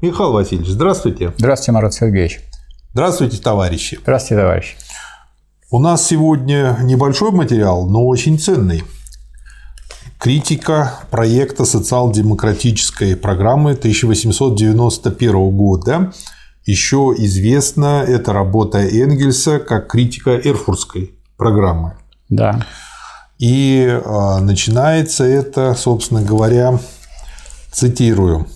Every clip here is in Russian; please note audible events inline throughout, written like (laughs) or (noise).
Михаил Васильевич, здравствуйте. Здравствуйте, Марат Сергеевич. Здравствуйте, товарищи. Здравствуйте, товарищи. У нас сегодня небольшой материал, но очень ценный. Критика проекта социал-демократической программы 1891 года. Еще известна эта работа Энгельса как критика Эрфуртской программы. Да. И а, начинается это, собственно говоря, цитирую.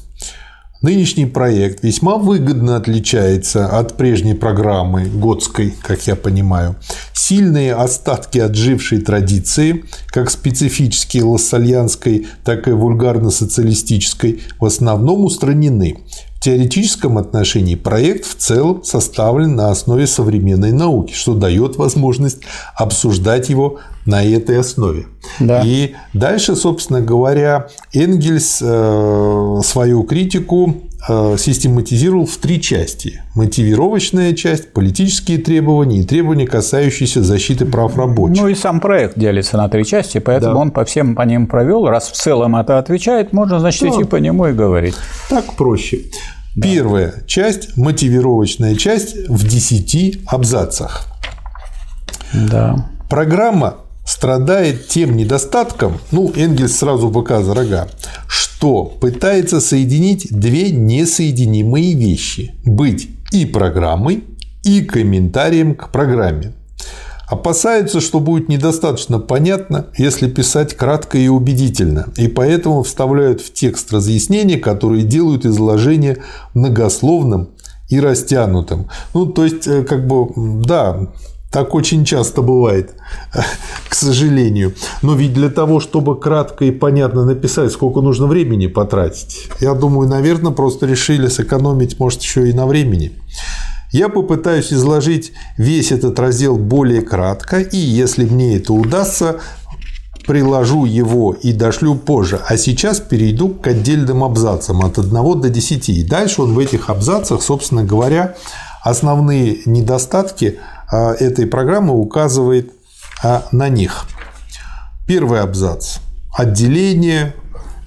Нынешний проект весьма выгодно отличается от прежней программы Готской, как я понимаю. Сильные остатки отжившей традиции, как специфические лассальянской, так и вульгарно-социалистической, в основном устранены. В теоретическом отношении проект в целом составлен на основе современной науки, что дает возможность обсуждать его на этой основе. Да. И дальше, собственно говоря, Энгельс э, свою критику систематизировал в три части. Мотивировочная часть, политические требования и требования, касающиеся защиты прав рабочих. Ну и сам проект делится на три части, поэтому да. он по всем по ним провел. Раз в целом это отвечает, можно, значит, да. идти по нему и говорить. Так проще. Да. Первая часть, мотивировочная часть в 10 абзацах. Да. Программа страдает тем недостатком, ну, Энгельс сразу за рога, что пытается соединить две несоединимые вещи – быть и программой, и комментарием к программе. Опасаются, что будет недостаточно понятно, если писать кратко и убедительно, и поэтому вставляют в текст разъяснения, которые делают изложение многословным и растянутым. Ну, то есть, э, как бы, да, так очень часто бывает, (laughs) к сожалению. Но ведь для того, чтобы кратко и понятно написать, сколько нужно времени потратить, я думаю, наверное, просто решили сэкономить, может, еще и на времени. Я попытаюсь изложить весь этот раздел более кратко, и если мне это удастся, приложу его и дошлю позже. А сейчас перейду к отдельным абзацам от 1 до 10. И дальше он в этих абзацах, собственно говоря, основные недостатки этой программы указывает а, на них. Первый абзац. Отделение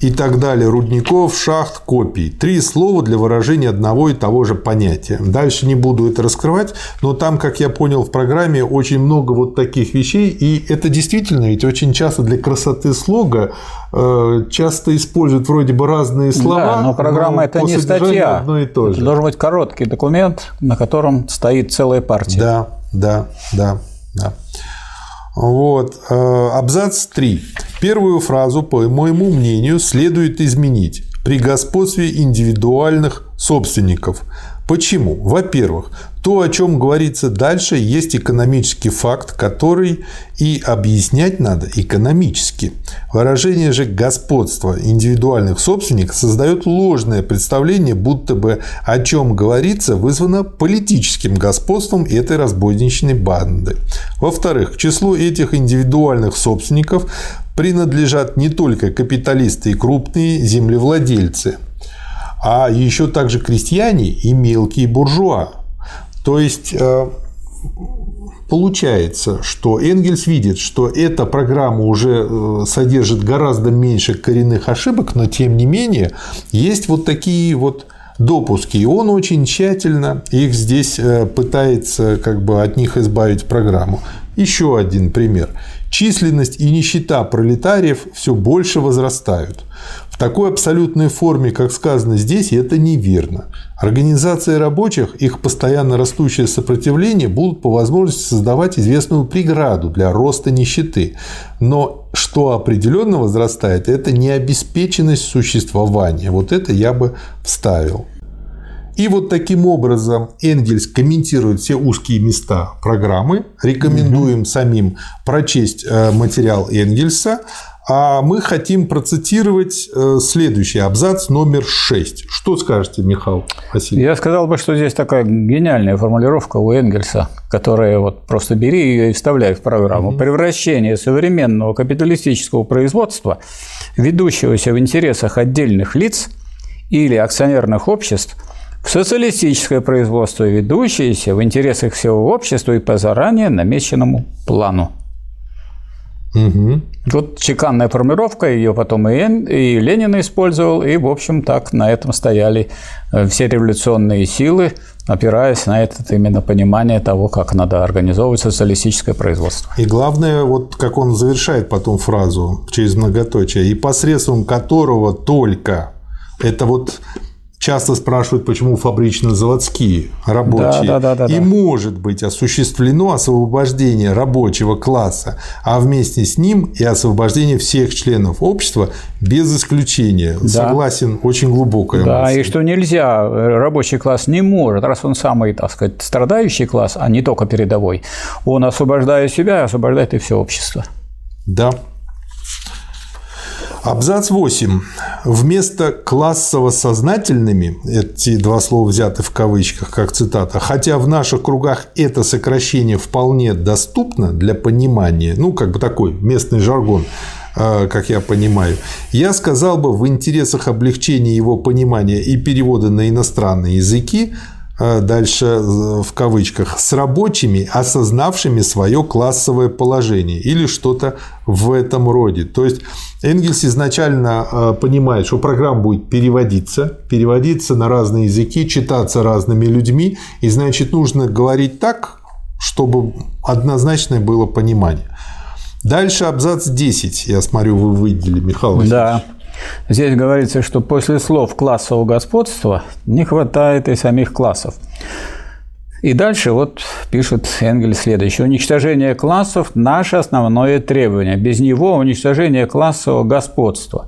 и так далее, рудников, шахт, копий. Три слова для выражения одного и того же понятия. Дальше не буду это раскрывать, но там, как я понял, в программе очень много вот таких вещей, и это действительно ведь очень часто для красоты слога э, часто используют вроде бы разные слова. Да, но программа но это не статья. Одно и то же. Это должен быть короткий документ, на котором стоит целая партия. Да, да, да, да. Вот. Э, абзац 3. Первую фразу, по моему мнению, следует изменить при господстве индивидуальных собственников. Почему? Во-первых, то, о чем говорится дальше, есть экономический факт, который и объяснять надо экономически. Выражение же господства индивидуальных собственников создает ложное представление, будто бы о чем говорится вызвано политическим господством этой разбойничной банды. Во-вторых, к числу этих индивидуальных собственников принадлежат не только капиталисты и крупные землевладельцы, а еще также крестьяне и мелкие буржуа, то есть э, получается, что Энгельс видит, что эта программа уже э, содержит гораздо меньше коренных ошибок, но тем не менее есть вот такие вот допуски, и он очень тщательно их здесь э, пытается как бы от них избавить программу. Еще один пример. Численность и нищета пролетариев все больше возрастают такой абсолютной форме, как сказано здесь, это неверно. Организация рабочих, их постоянно растущее сопротивление будут по возможности создавать известную преграду для роста нищеты. Но что определенно возрастает, это необеспеченность существования. Вот это я бы вставил. И вот таким образом Энгельс комментирует все узкие места программы. Рекомендуем угу. самим прочесть э, материал Энгельса. А мы хотим процитировать э, следующий абзац номер 6. Что скажете, Михаил Васильевич? Я сказал бы, что здесь такая гениальная формулировка у Энгельса, которая вот просто бери ее и вставляй в программу. Угу. Превращение современного капиталистического производства, ведущегося в интересах отдельных лиц или акционерных обществ, в социалистическое производство, ведущееся в интересах всего общества и по заранее намеченному плану. Угу. Вот чеканная формировка, ее потом и, и Ленин использовал, и, в общем, так на этом стояли э, все революционные силы, опираясь на это именно понимание того, как надо организовывать социалистическое производство. И главное, вот как он завершает потом фразу через многоточие, и посредством которого только это вот часто спрашивают, почему фабрично-заводские рабочие. Да, да, да, да, и да. может быть осуществлено освобождение рабочего класса, а вместе с ним и освобождение всех членов общества без исключения. Да. Согласен, очень глубокая Да, мысль. и что нельзя, рабочий класс не может, раз он самый, так сказать, страдающий класс, а не только передовой, он, освобождая себя, освобождает и все общество. Да, Абзац 8. Вместо классово-сознательными, эти два слова взяты в кавычках, как цитата, хотя в наших кругах это сокращение вполне доступно для понимания, ну, как бы такой местный жаргон, э, как я понимаю, я сказал бы в интересах облегчения его понимания и перевода на иностранные языки дальше э, в кавычках, с рабочими, осознавшими свое классовое положение или что-то в этом роде. То есть Энгельс изначально э, понимает, что программа будет переводиться, переводиться на разные языки, читаться разными людьми, и значит нужно говорить так, чтобы однозначное было понимание. Дальше абзац 10, я смотрю, вы выделили, Михаил Васильевич. Да. Здесь говорится, что после слов классового господства не хватает и самих классов. И дальше вот пишет Энгель следующее. Уничтожение классов – наше основное требование. Без него уничтожение классового господства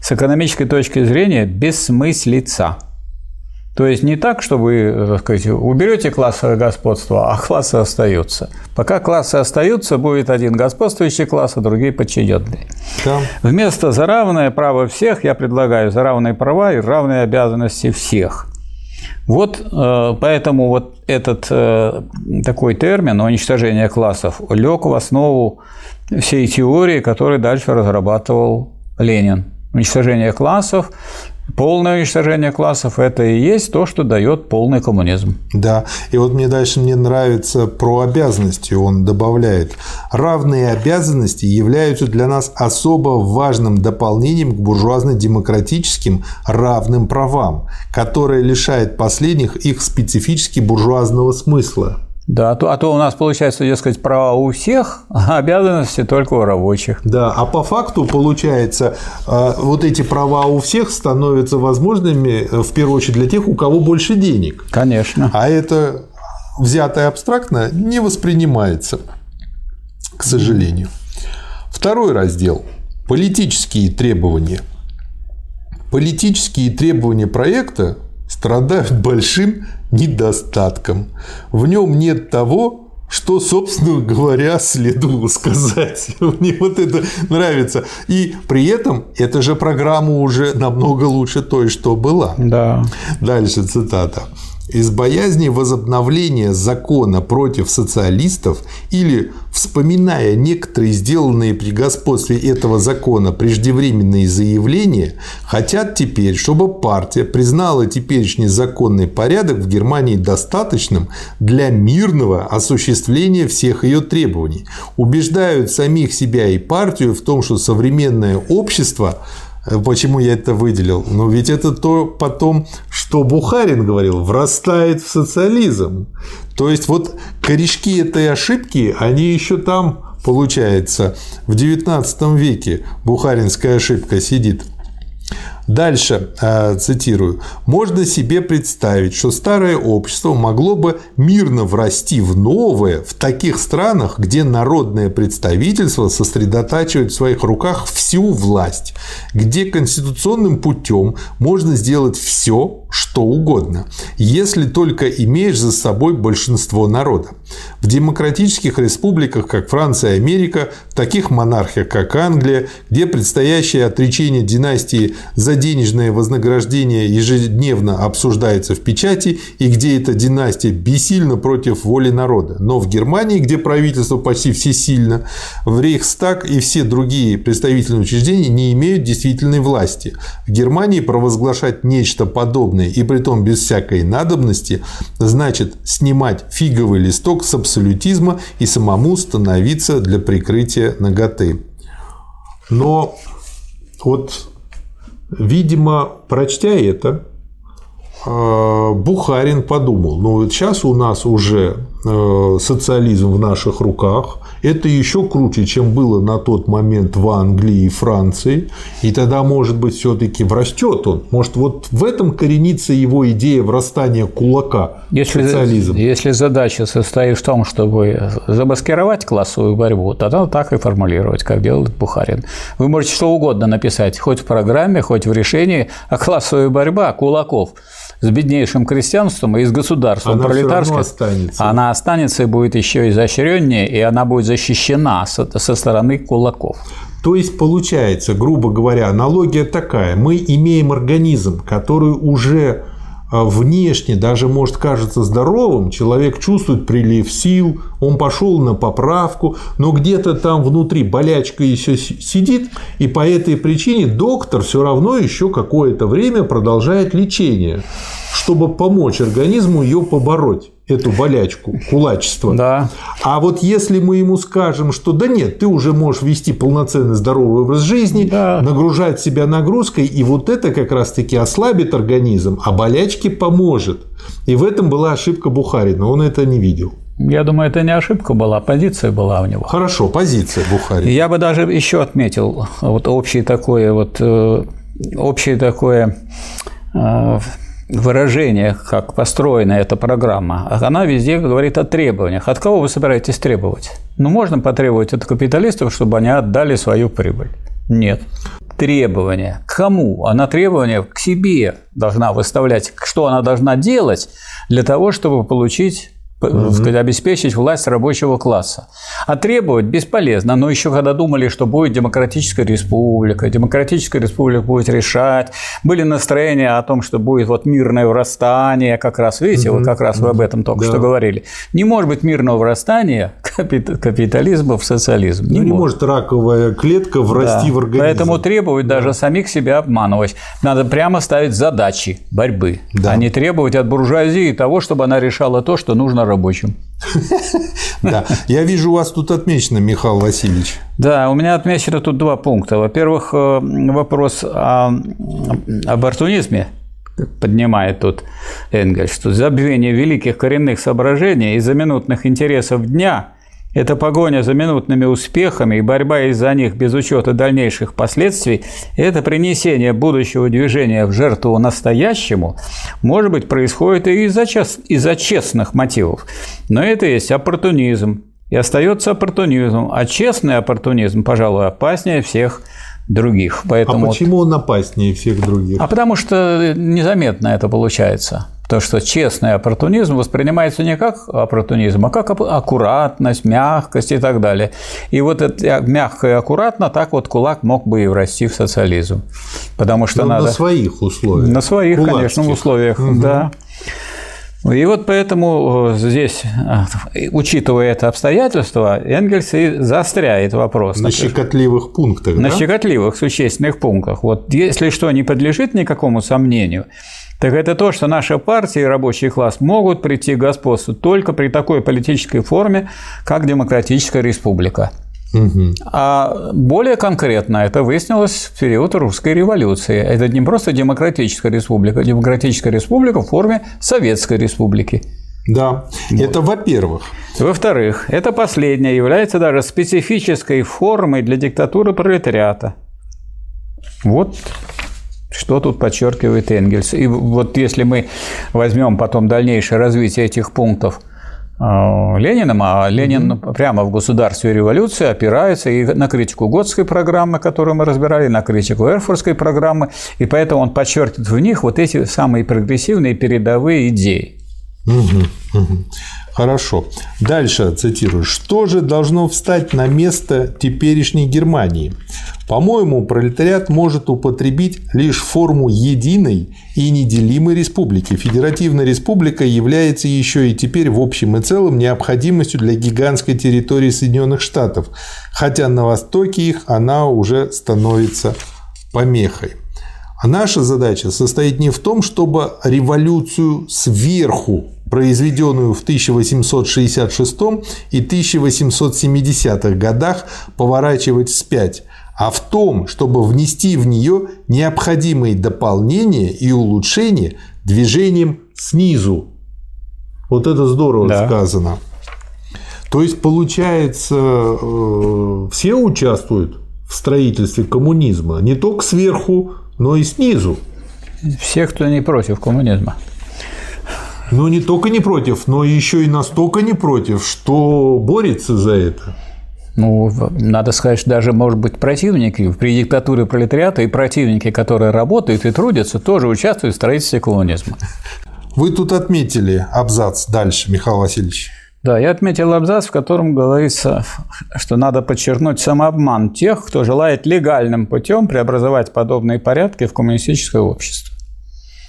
с экономической точки зрения бессмыслица. То есть не так, что вы э, так сказать, уберете классовое господство, а классы остаются. Пока классы остаются, будет один господствующий класс, а другие подчиненные. Да. Вместо за равное право всех я предлагаю за равные права и равные обязанности всех. Вот э, поэтому вот этот э, такой термин уничтожение классов лег в основу всей теории, которую дальше разрабатывал Ленин. Уничтожение классов Полное уничтожение классов – это и есть то, что дает полный коммунизм. Да, и вот мне дальше мне нравится про обязанности. Он добавляет, равные обязанности являются для нас особо важным дополнением к буржуазно-демократическим равным правам, которое лишает последних их специфически буржуазного смысла. Да, а то, а то у нас получается, дескать, права у всех, а обязанности только у рабочих. Да, а по факту получается, э, вот эти права у всех становятся возможными э, в первую очередь для тех, у кого больше денег. Конечно. А это взятое абстрактно не воспринимается, к сожалению. Второй раздел – политические требования. Политические требования проекта страдают большим недостатком. В нем нет того, что, собственно говоря, следовало сказать. (laughs) Мне вот это нравится. И при этом эта же программа уже намного лучше той, что была. Да. Дальше цитата из боязни возобновления закона против социалистов или вспоминая некоторые сделанные при господстве этого закона преждевременные заявления, хотят теперь, чтобы партия признала теперешний законный порядок в Германии достаточным для мирного осуществления всех ее требований. Убеждают самих себя и партию в том, что современное общество Почему я это выделил? Ну, ведь это то потом, что Бухарин говорил, врастает в социализм. То есть, вот корешки этой ошибки, они еще там, получается, в XIX веке бухаринская ошибка сидит. Дальше, э, цитирую, «Можно себе представить, что старое общество могло бы мирно врасти в новое в таких странах, где народное представительство сосредотачивает в своих руках всю власть, где конституционным путем можно сделать все, что угодно, если только имеешь за собой большинство народа. В демократических республиках, как Франция и Америка, в таких монархиях, как Англия, где предстоящее отречение династии за денежное вознаграждение ежедневно обсуждается в печати и где эта династия бессильна против воли народа. Но в Германии, где правительство почти всесильно, в Рейхстаг и все другие представительные учреждения не имеют действительной власти. В Германии провозглашать нечто подобное бессмысленные и при том без всякой надобности, значит снимать фиговый листок с абсолютизма и самому становиться для прикрытия ноготы. Но вот, видимо, прочтя это, э, Бухарин подумал, ну вот сейчас у нас уже э, социализм в наших руках, это еще круче, чем было на тот момент в Англии и Франции. И тогда, может быть, все-таки врастет он. Может, вот в этом коренится его идея врастания кулака если, социализм. Если задача состоит в том, чтобы замаскировать классовую борьбу, тогда так и формулировать, как делает Бухарин. Вы можете что угодно написать, хоть в программе, хоть в решении, а классовая борьба кулаков с беднейшим крестьянством и с государством она пролетарским, останется. она останется и будет еще изощреннее, и она будет защищена со, со стороны кулаков. То есть получается, грубо говоря, аналогия такая. Мы имеем организм, который уже внешне даже может кажется здоровым, человек чувствует прилив сил, он пошел на поправку, но где-то там внутри болячка еще сидит, и по этой причине доктор все равно еще какое-то время продолжает лечение, чтобы помочь организму ее побороть эту болячку, кулачество. Да. А вот если мы ему скажем, что да нет, ты уже можешь вести полноценный здоровый образ жизни, да. нагружать себя нагрузкой, и вот это как раз-таки ослабит организм, а болячке поможет. И в этом была ошибка Бухарина, он это не видел. Я думаю, это не ошибка была, позиция была у него. Хорошо, позиция Бухарина. Я бы даже еще отметил вот общее такое вот э, общее такое выражение, как построена эта программа, она везде говорит о требованиях. От кого вы собираетесь требовать? Ну, можно потребовать от капиталистов, чтобы они отдали свою прибыль. Нет. Требования. К кому? Она требования к себе должна выставлять, что она должна делать для того, чтобы получить сказать, обеспечить власть рабочего класса. А требовать бесполезно. Но еще когда думали, что будет демократическая республика, демократическая республика будет решать, были настроения о том, что будет вот мирное врастание, как раз, видите, угу. вот как раз вы об этом только да. что говорили. Не может быть мирного врастания капитализма в социализм. Не, ну, не может. раковая клетка врасти да. в организм. Поэтому требовать да. даже самих себя обманывать. Надо прямо ставить задачи борьбы, да. а не требовать от буржуазии того, чтобы она решала то, что нужно рабочим. (laughs) Да, я вижу, у вас тут отмечено, Михаил Васильевич. Да, у меня отмечено тут два пункта. Во-первых, э, вопрос о оппортунизме поднимает тут Энгельс, что забвение великих коренных соображений из-за минутных интересов дня эта погоня за минутными успехами и борьба из-за них без учета дальнейших последствий, это принесение будущего движения в жертву настоящему, может быть, происходит и из-за из честных мотивов. Но это есть оппортунизм. И остается оппортунизм. А честный оппортунизм, пожалуй, опаснее всех других. Поэтому а почему он опаснее всех других? А потому что незаметно это получается. То, что честный оппортунизм воспринимается не как оппортунизм, а как аккуратность, мягкость и так далее. И вот это мягко и аккуратно так вот кулак мог бы и врасти в социализм. Потому что Но надо... На своих условиях. На своих, Кулацких. конечно, условиях, угу. да. И вот поэтому э, здесь, э, учитывая это обстоятельство, Энгельс и заостряет вопрос. На щекотливых пунктах, На да? щекотливых, существенных пунктах. Вот если что не подлежит никакому сомнению, так это то, что наша партия и рабочий класс могут прийти к господству только при такой политической форме, как демократическая республика. Угу. А более конкретно это выяснилось в период русской революции. Это не просто демократическая республика, а демократическая республика в форме советской республики. Да, вот. это во-первых. Во-вторых, это последнее является даже специфической формой для диктатуры пролетариата. Вот что тут подчеркивает Энгельс. И вот если мы возьмем потом дальнейшее развитие этих пунктов э, Лениным, а Ленин mm-hmm. прямо в государстве революции опирается и на критику Готской программы, которую мы разбирали, и на критику Эрфуртской программы, и поэтому он подчеркивает в них вот эти самые прогрессивные передовые идеи. Угу, угу. Хорошо. Дальше цитирую. Что же должно встать на место теперешней Германии? По-моему, пролетариат может употребить лишь форму единой и неделимой республики. Федеративная республика является еще и теперь в общем и целом необходимостью для гигантской территории Соединенных Штатов, хотя на востоке их она уже становится помехой. Наша задача состоит не в том, чтобы революцию сверху, произведенную в 1866 и 1870-х годах, поворачивать вспять, а в том, чтобы внести в нее необходимые дополнения и улучшения движением снизу. Вот это здорово да. сказано. То есть, получается, э, все участвуют в строительстве коммунизма, не только сверху, но и снизу. Все, кто не против коммунизма. Но не только не против, но еще и настолько не против, что борется за это. Ну, надо сказать, что даже, может быть, противники при диктатуре пролетариата и противники, которые работают и трудятся, тоже участвуют в строительстве коммунизма. Вы тут отметили абзац дальше, Михаил Васильевич. Да, я отметил абзац, в котором говорится, что надо подчеркнуть самообман тех, кто желает легальным путем преобразовать подобные порядки в коммунистическое общество.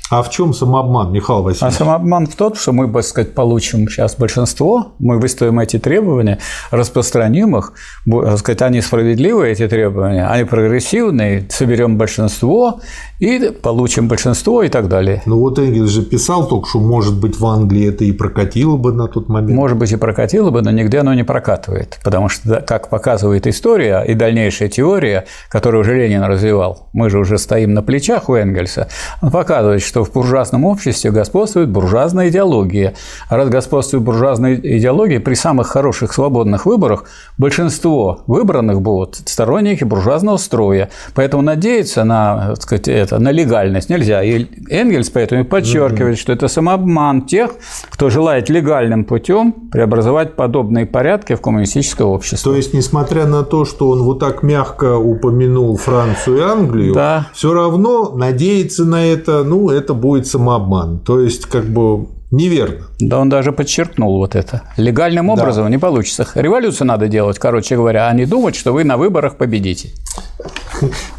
А в чем самообман, Михаил Васильевич? А самообман в том, что мы, так сказать, получим сейчас большинство, мы выставим эти требования, распространим их, так сказать, они справедливые, эти требования, они прогрессивные, соберем большинство и получим большинство и так далее. Ну вот Энгельс же писал только, что, может быть, в Англии это и прокатило бы на тот момент. Может быть, и прокатило бы, но нигде оно не прокатывает, потому что, как показывает история и дальнейшая теория, которую уже Ленин развивал, мы же уже стоим на плечах у Энгельса, он показывает, что что в буржуазном обществе господствует буржуазная идеология. А раз господствует буржуазная идеология, при самых хороших свободных выборах большинство выбранных будут сторонники буржуазного строя. Поэтому надеяться на, так сказать, это, на легальность нельзя. И Энгельс поэтому подчеркивает, что это самообман тех, кто желает легальным путем преобразовать подобные порядки в коммунистическое общество. То есть, несмотря на то, что он вот так мягко упомянул Францию и Англию, да. все равно надеяться на это, ну, это это будет самообман. То есть, как бы неверно. Да он даже подчеркнул вот это. Легальным образом да. не получится. Революцию надо делать, короче говоря, а не думать, что вы на выборах победите.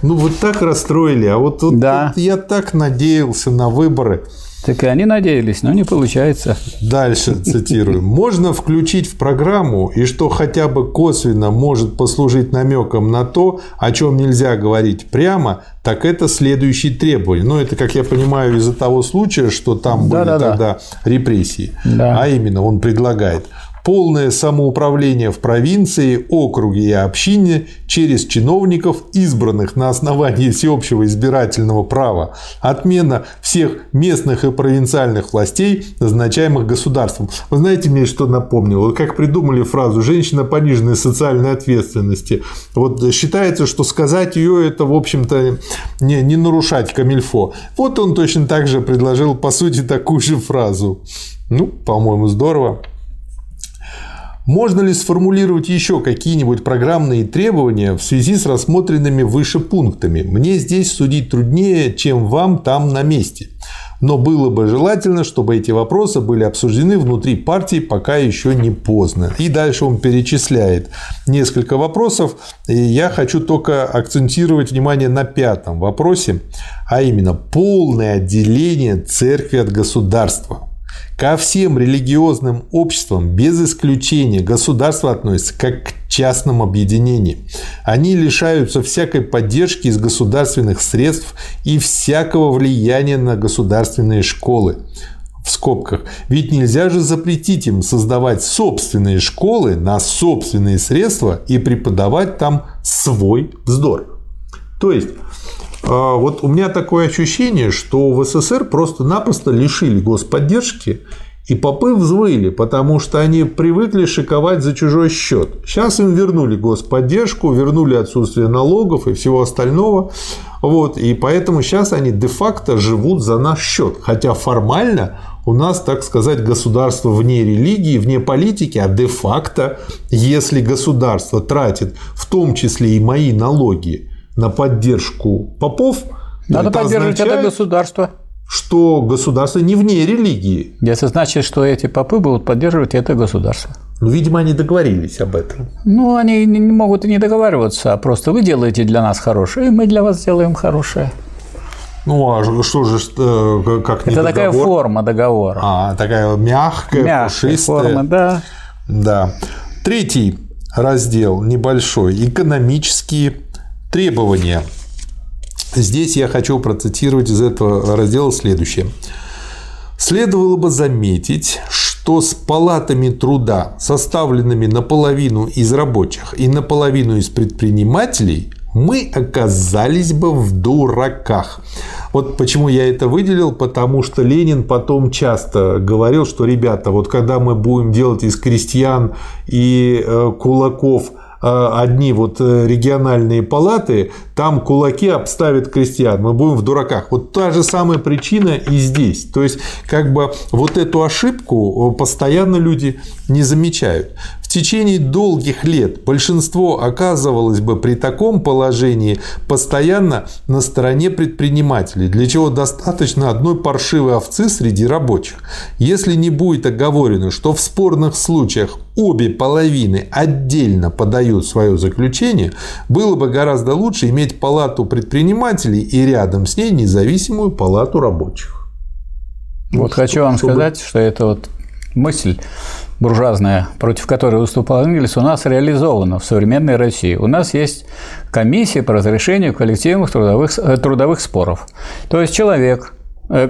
Ну, вот так расстроили. А вот, вот, да. вот я так надеялся на выборы. Так и они надеялись, но не получается. Дальше цитирую. Можно включить в программу, и что хотя бы косвенно может послужить намеком на то, о чем нельзя говорить прямо, так это следующие требования. Ну, это, как я понимаю, из-за того случая, что там да, были да, тогда да. репрессии. Да. А именно, он предлагает полное самоуправление в провинции, округе и общине через чиновников, избранных на основании всеобщего избирательного права, отмена всех местных и провинциальных властей, назначаемых государством. Вы знаете, мне что напомнило? Как придумали фразу «женщина пониженной социальной ответственности». Вот считается, что сказать ее это, в общем-то, не, не нарушать камильфо. Вот он точно так же предложил, по сути, такую же фразу. Ну, по-моему, здорово. Можно ли сформулировать еще какие-нибудь программные требования в связи с рассмотренными выше пунктами? Мне здесь судить труднее, чем вам там на месте. Но было бы желательно, чтобы эти вопросы были обсуждены внутри партии, пока еще не поздно. И дальше он перечисляет несколько вопросов. И я хочу только акцентировать внимание на пятом вопросе, а именно полное отделение церкви от государства. Ко всем религиозным обществам без исключения государство относится как к частным объединениям. Они лишаются всякой поддержки из государственных средств и всякого влияния на государственные школы в скобках. Ведь нельзя же запретить им создавать собственные школы на собственные средства и преподавать там свой вздор. То есть вот у меня такое ощущение, что в СССР просто-напросто лишили господдержки, и попы взвыли, потому что они привыкли шиковать за чужой счет. Сейчас им вернули господдержку, вернули отсутствие налогов и всего остального. Вот, и поэтому сейчас они де-факто живут за наш счет. Хотя формально у нас, так сказать, государство вне религии, вне политики, а де-факто, если государство тратит в том числе и мои налоги на поддержку попов, надо это поддерживать это государство. Что государство не вне религии. Это значит, что эти попы будут поддерживать это государство. Ну, видимо, они договорились об этом. Ну, они не могут и не договариваться, а просто вы делаете для нас хорошее, и мы для вас сделаем хорошее. Ну, а что же, э, как не Это договор? такая форма договора. А, такая мягкая, мягкая пушистая. форма, да. Да. Третий раздел небольшой – экономические требования. Здесь я хочу процитировать из этого раздела следующее. Следовало бы заметить, что с палатами труда, составленными наполовину из рабочих и наполовину из предпринимателей, мы оказались бы в дураках. Вот почему я это выделил, потому что Ленин потом часто говорил, что, ребята, вот когда мы будем делать из крестьян и э, кулаков одни вот э, региональные палаты, там кулаки обставят крестьян, мы будем в дураках. Вот та же самая причина и здесь. То есть, как бы вот эту ошибку постоянно люди не замечают. В течение долгих лет большинство оказывалось бы при таком положении постоянно на стороне предпринимателей, для чего достаточно одной паршивой овцы среди рабочих. Если не будет оговорено, что в спорных случаях обе половины отдельно подают свое заключение, было бы гораздо лучше иметь палату предпринимателей и рядом с ней независимую палату рабочих. Вот ну, хочу вам чтобы... сказать, что это вот мысль буржуазная, против которой выступал Энгельс, у нас реализована в современной России. У нас есть комиссия по разрешению коллективных трудовых, э, трудовых споров. То есть человек,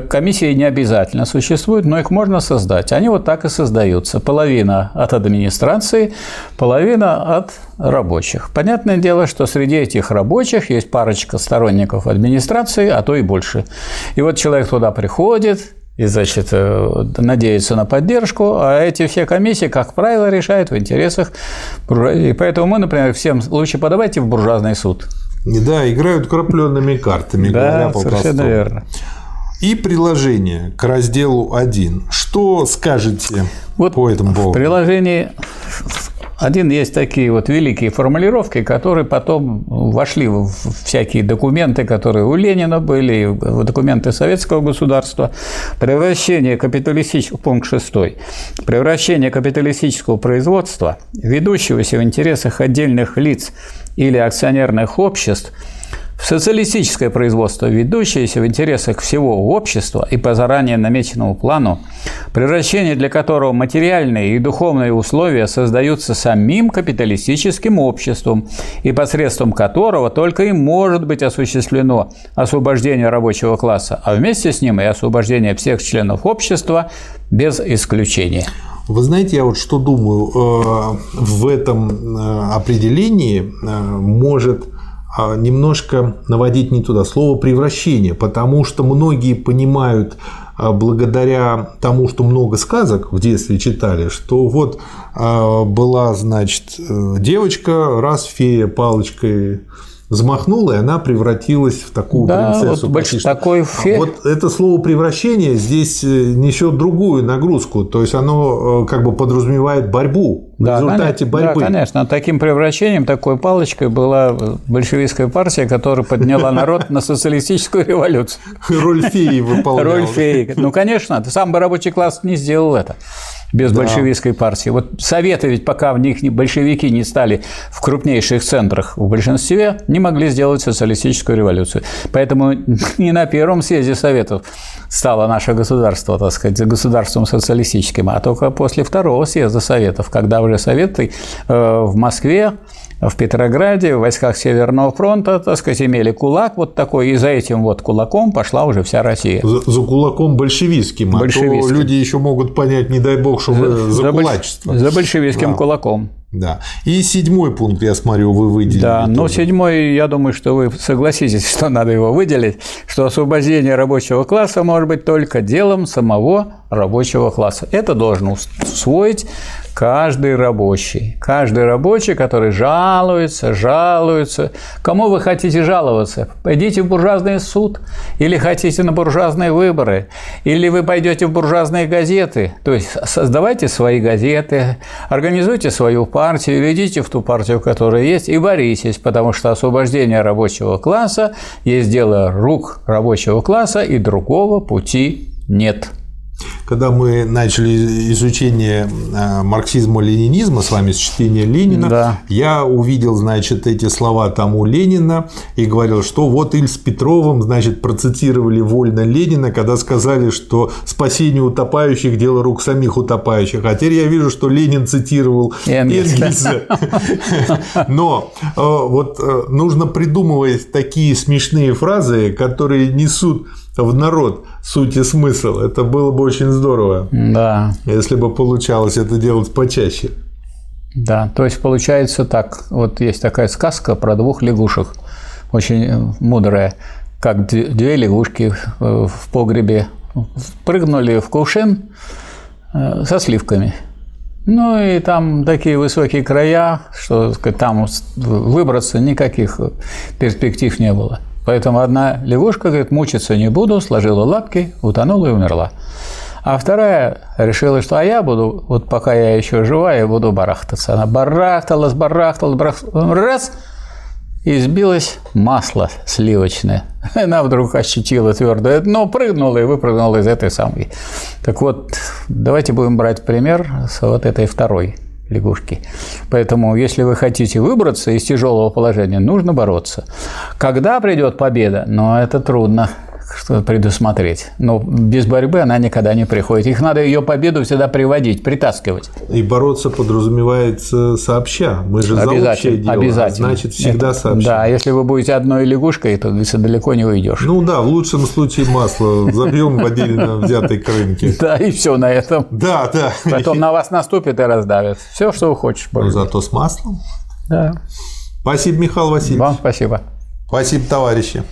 Комиссии не обязательно существуют, но их можно создать. Они вот так и создаются. Половина от администрации, половина от рабочих. Понятное дело, что среди этих рабочих есть парочка сторонников администрации, а то и больше. И вот человек туда приходит, и, значит, э, надеются на поддержку, а эти все комиссии, как правило, решают в интересах И поэтому мы, например, всем лучше подавайте в буржуазный суд. Да, играют крапленными картами, да, совершенно верно. И приложение к разделу 1. Что скажете вот по этому поводу? В приложении один есть такие вот великие формулировки, которые потом вошли в всякие документы, которые у Ленина были, в документы советского государства. Превращение капиталистического, пункт 6, превращение капиталистического производства, ведущегося в интересах отдельных лиц или акционерных обществ – социалистическое производство, ведущееся в интересах всего общества и по заранее намеченному плану, превращение для которого материальные и духовные условия создаются самим капиталистическим обществом и посредством которого только и может быть осуществлено освобождение рабочего класса, а вместе с ним и освобождение всех членов общества без исключения. Вы знаете, я вот что думаю, э, в этом э, определении э, может немножко наводить не туда, слово превращение, потому что многие понимают а, благодаря тому, что много сказок в детстве читали, что вот а, была, значит, э, девочка, раз фея палочкой взмахнула, и она превратилась в такую да, принцессу. Вот больше такой фе... Вот это слово превращение здесь э, несет другую нагрузку, то есть оно э, как бы подразумевает борьбу в да, результате конечно, борьбы. Да, конечно. Таким превращением, такой палочкой была большевистская партия, которая подняла народ на социалистическую революцию. Роль феи (laughs) выполняла. Роль феи. Ну, конечно, сам бы рабочий класс не сделал это без да. большевистской партии. Вот Советы ведь пока в них большевики не стали в крупнейших центрах в большинстве, не могли сделать социалистическую революцию. Поэтому (laughs) не на первом съезде Советов стало наше государство, так сказать, государством социалистическим, а только после второго съезда Советов, когда уже Советы э, в Москве в Петрограде, в войсках Северного фронта, так сказать, имели кулак вот такой, и за этим вот кулаком пошла уже вся Россия. За, за кулаком большевистским, большевистским, а то люди еще могут понять, не дай бог, что за, за, кулачество. За большевистским да. кулаком. Да. И седьмой пункт, я смотрю, вы выделили. Да, но тоже. седьмой, я думаю, что вы согласитесь, (laughs) что надо его выделить, что освобождение рабочего класса может быть только делом самого рабочего класса. Это должен усвоить каждый рабочий. Каждый рабочий, который жалуется, жалуется. Кому вы хотите жаловаться? Пойдите в буржуазный суд? Или хотите на буржуазные выборы? Или вы пойдете в буржуазные газеты? То есть создавайте свои газеты, организуйте свою партию, ведите в ту партию, которая есть, и боритесь, потому что освобождение рабочего класса есть дело рук рабочего класса, и другого пути нет. Когда мы начали изучение э, марксизма-ленинизма с вами, с чтения Ленина, Да. я увидел, значит, эти слова там у Ленина и говорил, что вот Иль с Петровым, значит, процитировали вольно Ленина, когда сказали, что спасение утопающих – дело рук самих утопающих. А теперь я вижу, что Ленин цитировал Энгельса. (laughs) Но э, вот э, нужно придумывать такие смешные фразы, которые несут в народ суть и смысл. Это было бы очень здорово, Да, если бы получалось это делать почаще. да. То есть получается так. Вот есть такая сказка про двух лягушек, очень э, мудрая, как две лягушки э, в погребе прыгнули в кувшин э, со сливками. Ну и там такие высокие края, что сказать, там выбраться никаких перспектив не было. Поэтому одна лягушка, говорит, мучиться не буду, сложила лапки, утонула и умерла. А вторая решила, что а я буду, вот пока я еще жива, я буду барахтаться. Она барахталась, барахталась, барахталась, раз, и сбилось масло сливочное. (laughs) Она вдруг ощутила твердое дно, прыгнула и выпрыгнула из этой самой. Так вот, давайте будем брать пример с вот этой второй лягушки. Поэтому, если вы хотите выбраться из тяжелого положения, нужно бороться. Когда придет победа? Но это трудно что предусмотреть. Но без борьбы она никогда не приходит. Их надо ее победу всегда приводить, притаскивать. И бороться подразумевается сообща. Мы же за общее Обязательно. дело, а обязательно. значит, всегда Это- сообща. Да, если вы будете одной лягушкой, то далеко не уйдешь. Ну да, в лучшем случае масло забьем в отдельно взятой крынке. (laughs) Да, и все на этом. Да, да. Потом на вас наступит и раздавит. Все, что вы хочешь. Но больше. зато с маслом. Да. Спасибо, Михаил Васильевич. Вам спасибо. Спасибо, товарищи.